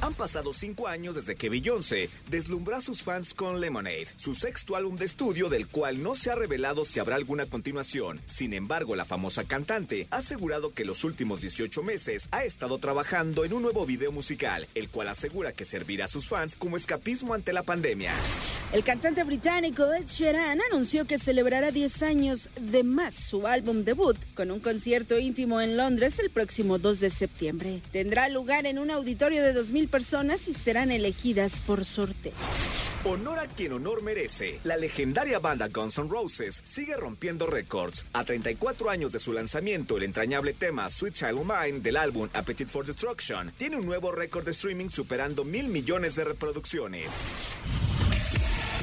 Han pasado cinco años desde que Beyoncé deslumbró a sus fans con Lemonade, su sexto álbum de estudio del cual no se ha revelado si habrá alguna continuación. Sin embargo, la famosa cantante ha asegurado que los últimos 18 meses ha estado trabajando en un nuevo video musical, el cual asegura que servirá a sus fans como escapismo ante la pandemia. El cantante británico Ed Sheeran anunció que celebrará 10 años de más su álbum debut con un concierto íntimo en Londres el próximo 2 de septiembre. Tendrá lugar en un auditorio de 2.000 personas y serán elegidas por sorteo. Honor a quien honor merece. La legendaria banda Guns N' Roses sigue rompiendo récords. A 34 años de su lanzamiento, el entrañable tema Sweet Child of Mine del álbum Appetite for Destruction tiene un nuevo récord de streaming superando mil millones de reproducciones.